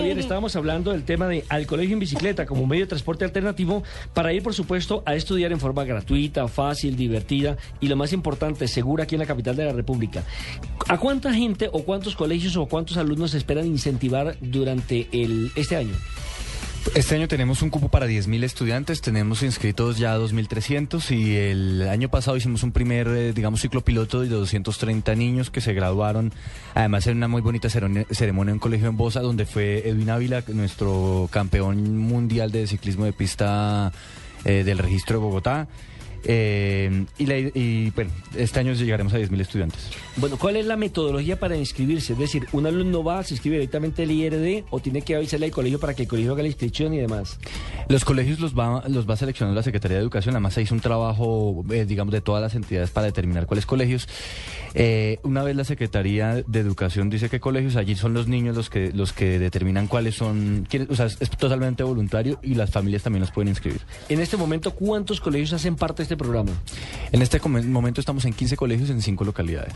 Javier, estábamos hablando del tema de al colegio en bicicleta como medio de transporte alternativo para ir, por supuesto, a estudiar en forma gratuita, fácil, divertida y lo más importante, segura aquí en la capital de la República. ¿A cuánta gente o cuántos colegios o cuántos alumnos se esperan incentivar durante el, este año? Este año tenemos un cupo para 10.000 estudiantes, tenemos inscritos ya 2.300 y el año pasado hicimos un primer, eh, digamos, ciclo piloto de 230 niños que se graduaron, además en una muy bonita ceremonia, en un colegio en Bosa, donde fue Edwin Ávila, nuestro campeón mundial de ciclismo de pista eh, del registro de Bogotá. Eh, y, la- y, bueno, este año llegaremos a 10.000 estudiantes. Bueno, ¿cuál es la metodología para inscribirse? Es decir, ¿un alumno va, se inscribe directamente al IRD o tiene que avisarle al colegio para que el colegio haga la inscripción y demás? Los colegios los va, los va seleccionando la Secretaría de Educación, además se hizo un trabajo, eh, digamos, de todas las entidades para determinar cuáles colegios. Eh, una vez la Secretaría de Educación dice qué colegios, allí son los niños los que los que determinan cuáles son, quiénes- o sea, es, es totalmente voluntario y las familias también los pueden inscribir. En este momento, ¿cuántos colegios hacen parte de este programa? En este momento estamos en 15 colegios en 5 localidades.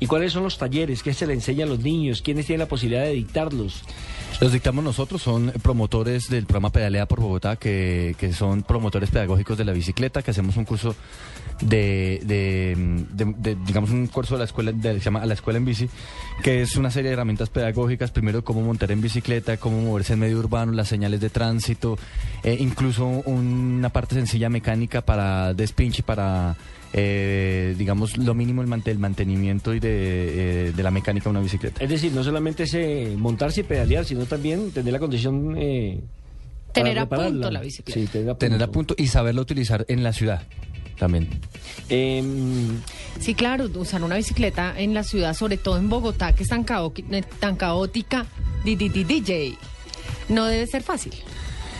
¿Y cuáles son los talleres? ¿Qué se le enseña a los niños? ¿Quiénes tienen la posibilidad de dictarlos? Los dictamos nosotros, son promotores del programa Pedalea por Bogotá, que, que son promotores pedagógicos de la bicicleta, que hacemos un curso de, de, de- de, digamos, un curso de la escuela, de- se llama A la Escuela en Bici, que es una serie de herramientas pedagógicas, primero cómo montar en bicicleta, cómo moverse en medio urbano, las señales de tránsito, eh, incluso una parte sencilla mecánica para despinche, para... eh, digamos lo mínimo el, mante- el mantenimiento y de, eh, de la mecánica de una bicicleta. Es decir, no solamente es eh, montarse y pedalear, sino también tener la condición... eh, Tener a punto la bicicleta. Sí, tener a punto. Tener a punto y saberlo utilizar en la ciudad también. Em, Sí, claro, usar una bicicleta en la ciudad, sobre todo en Bogotá, que es tan, cao- tan caótica, di- di- di- DJ, no debe ser fácil.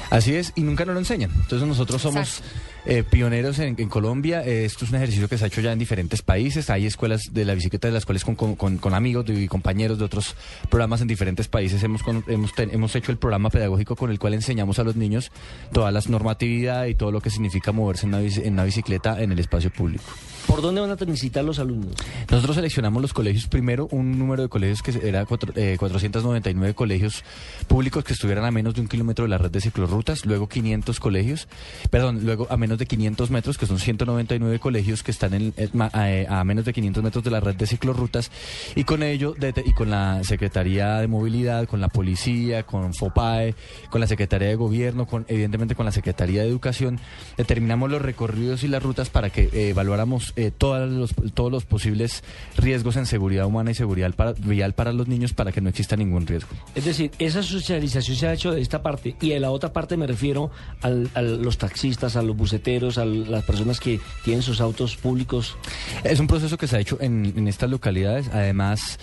Así es, y nunca nos lo enseñan. Entonces nosotros somos Exacto. Eh, pioneros en, en Colombia. Eh, esto es un ejercicio que se ha hecho ya en diferentes países. Hay escuelas de la bicicleta de las cuales con, con- con- con amigos y compañeros de otros programas en diferentes países hemos, hemos, ten- hemos hecho el programa pedagógico con el cual enseñamos a los niños todas las normatividad y todo lo que significa moverse en una, bici- en una bicicleta en el espacio público. ¿Por dónde van a transitar los alumnos? Nosotros seleccionamos los colegios, primero un número de colegios que era cuatro- eh, 499 colegios públicos que estuvieran a menos de un kilómetro de la red de ciclorrutas, luego 500 colegios, perdón, luego a menos de 500 metros, que son 199 colegios que están en, ma- eh, a, menos de 500 metros de la red de ciclorrutas, y con ello, de- y con la Secretaría de Movilidad, con la Policía, con FOPAE, con la Secretaría de Gobierno, con evidentemente con la Secretaría de Educación, determinamos los recorridos y las rutas para que eh, evaluáramos eh, los, todos los posibles riesgos en seguridad humana y seguridad para- vial para los niños para que no exista ningún riesgo. Es decir, esa socialización se ha hecho de esta parte y de la otra parte me refiero al- a los taxistas, a los a las personas que tienen sus autos públicos. Es un proceso que se ha hecho en estas localidades. Además,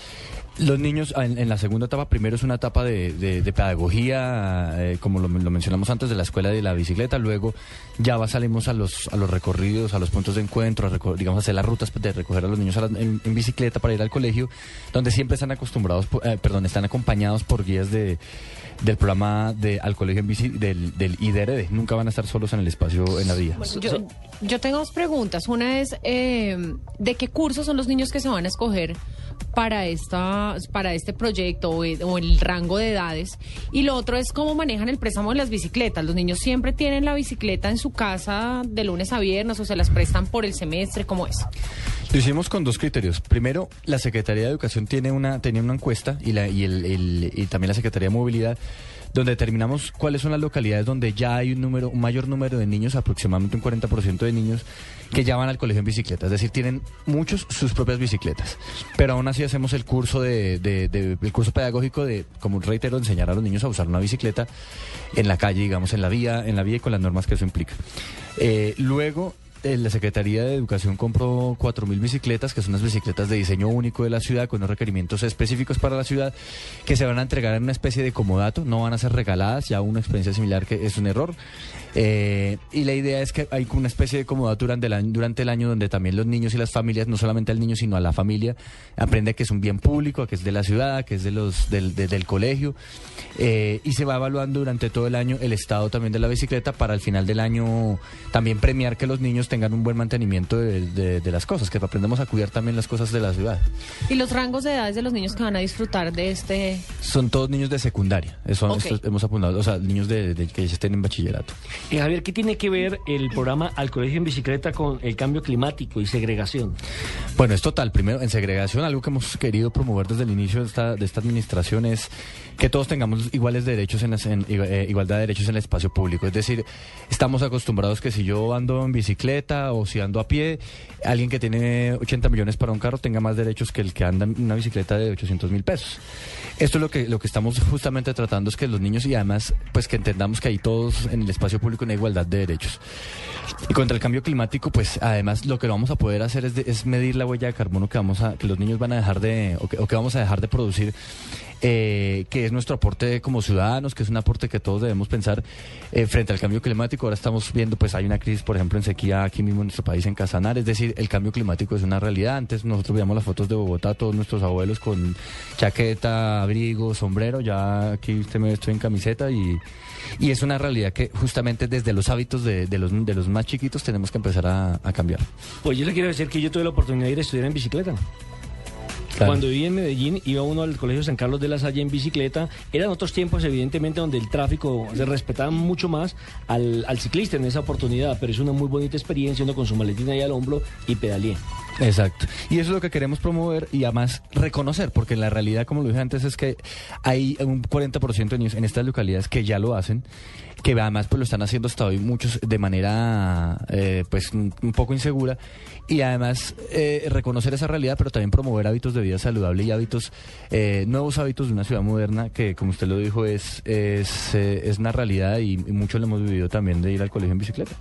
los niños en, la segunda etapa, primero es una etapa de, de- pedagogía, eh, como lo, mencionamos antes, de la escuela de la bicicleta. Luego ya va, salimos a los, a los recorridos, a los puntos de encuentro, a digamos, hacer las rutas de recoger a los niños a la- en, bicicleta para ir al colegio, donde siempre están acostumbrados, eh, perdón, están acompañados por guías de del programa de al colegio en bici del, del IDRD. Nunca van a estar solos en el espacio en la vía. Yo, yo tengo dos preguntas. Una es, eh, ¿de qué cursos son los niños que se van a escoger para, esta, para este proyecto o, el- o el rango de edades? Y lo otro es, ¿cómo manejan el préstamo de las bicicletas? ¿Los niños siempre tienen la bicicleta en su casa de lunes a viernes o se las prestan por el semestre? ¿Cómo es? Lo hicimos con dos criterios. Primero, la Secretaría de Educación tiene una, tenía una encuesta y, la, y, el, el- y también la Secretaría de Movilidad donde determinamos cuáles son las localidades donde ya hay un número, un mayor número de niños, aproximadamente un 40% de niños que ya van al colegio en bicicleta, es decir, tienen muchos sus propias bicicletas. Pero aún así hacemos el curso de, de- de- el curso pedagógico de, como reitero, enseñar a los niños a usar una bicicleta en la calle, digamos, en la vía, en la vía y con las normas que eso implica. Eh, luego la Secretaría de Educación compró 4.000 bicicletas, que son unas bicicletas de diseño único de la ciudad, con unos requerimientos específicos para la ciudad, que se van a entregar en una especie de comodato, no van a ser regaladas, ya una experiencia similar que es un error. Eh, y la idea es que hay una especie de comodato durante el, año, durante el año donde también los niños y las familias, no solamente al niño, sino a la familia, aprende que es un bien público, que es de la ciudad, que es de los, del, de- del colegio, eh, y se va evaluando durante todo el año el estado también de la bicicleta para al final del año también premiar que los niños tengan un buen mantenimiento de, de- de las cosas, que aprendamos a cuidar también las cosas de la ciudad. ¿Y los rangos de edades de los niños que van a disfrutar de este? Son todos niños de secundaria, eso Ok. esto hemos apuntado, o sea, niños de, de- que ya estén en bachillerato. Eh, Javier, ¿qué tiene que ver el programa Al Colegio en Bicicleta con el cambio climático y segregación? Bueno, es total. Primero, en segregación, algo que hemos querido promover desde el inicio de esta, de esta administración es que todos tengamos iguales derechos en, las- en- eh, igualdad de derechos en el espacio público. Es decir, estamos acostumbrados que si yo ando en bicicleta o si ando a pie, alguien que tiene 80 millones para un carro tenga más derechos que el que anda en una bicicleta de 800 mil pesos. Esto es lo que, lo que estamos justamente tratando, es que los niños y además, pues que entendamos que hay todos en el espacio público una igualdad de derechos. Y contra el cambio climático, pues además lo que vamos a poder hacer es, medir la huella de carbono que vamos a, que los niños van a dejar de, o que vamos a dejar de producir, eh, que es nuestro aporte como ciudadanos, que es un aporte que todos debemos pensar eh, frente al cambio climático. Ahora estamos viendo, pues hay una crisis, por ejemplo, en sequía aquí mismo en nuestro país, en Casanar. Es decir, el cambio climático es una realidad. Antes nosotros veíamos las fotos de Bogotá, todos nuestros abuelos con chaqueta, abrigo, sombrero. Ya aquí usted me estoy en camiseta y, y es una realidad que justamente desde los hábitos de, de los, de los más chiquitos tenemos que empezar a, a cambiar. Pues yo le quiero decir que yo tuve la oportunidad de ir a estudiar en bicicleta. Cuando viví en Medellín, iba uno al Colegio San Carlos de la Salle en bicicleta. Eran otros tiempos, evidentemente, donde el tráfico se respetaba mucho más al, ciclista en esa oportunidad, pero es una muy bonita experiencia, uno con su maletina ahí al hombro y pedaleé. Exacto. Y eso es lo que queremos promover y además reconocer, porque la realidad, como lo dije antes, es que hay un 40% de niños en estas localidades que ya lo hacen, que además pues lo están haciendo hasta hoy muchos de manera eh, pues un poco insegura y además eh, reconocer esa realidad, pero también promover hábitos de vida saludable y hábitos, eh, nuevos hábitos de una ciudad moderna que, como usted lo dijo, es, es, eh, es una realidad y, y muchos lo hemos vivido también de ir al colegio en bicicleta.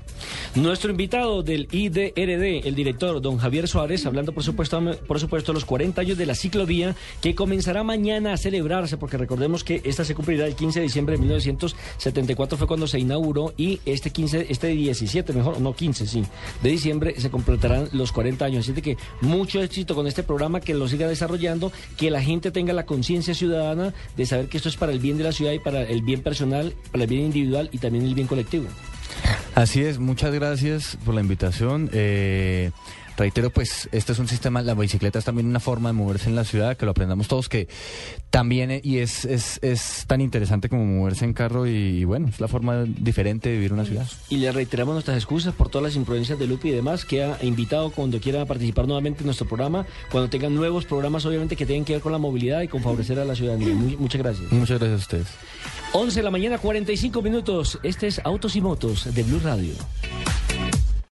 Nuestro invitado del IDRD, el director don Javier Suárez, hablando por supuesto, por supuesto los 40 años de la ciclovía, que comenzará mañana a celebrarse, porque recordemos que esta se cumplirá el 15 de diciembre de 1974, fue cuando se inauguró, y este 15, este 17, mejor, no 15, sí, de diciembre se completarán los 40 años. Así que mucho éxito con este programa, que lo siga desarrollando, que la gente tenga la conciencia ciudadana de saber que esto es para el bien de la ciudad y para el bien personal, para el bien individual y también el bien colectivo. Así es, muchas gracias por la invitación. Eh, reitero, pues este es un sistema, la bicicleta es también una forma de moverse en la ciudad, que lo aprendamos todos, que también, eh, y es, es, es tan interesante como moverse en carro y, bueno, es la forma diferente de vivir una ciudad. Y le reiteramos nuestras excusas por todas las imprudencias de Lupi y demás, que ha invitado cuando quiera participar nuevamente en nuestro programa, cuando tengan nuevos programas, obviamente, que tengan que ver con la movilidad y con favorecer a la ciudadanía. Muy- muchas gracias. Muchas gracias a ustedes. 11 de la mañana, 45 minutos. Este es Autos y Motos de Blue Radio.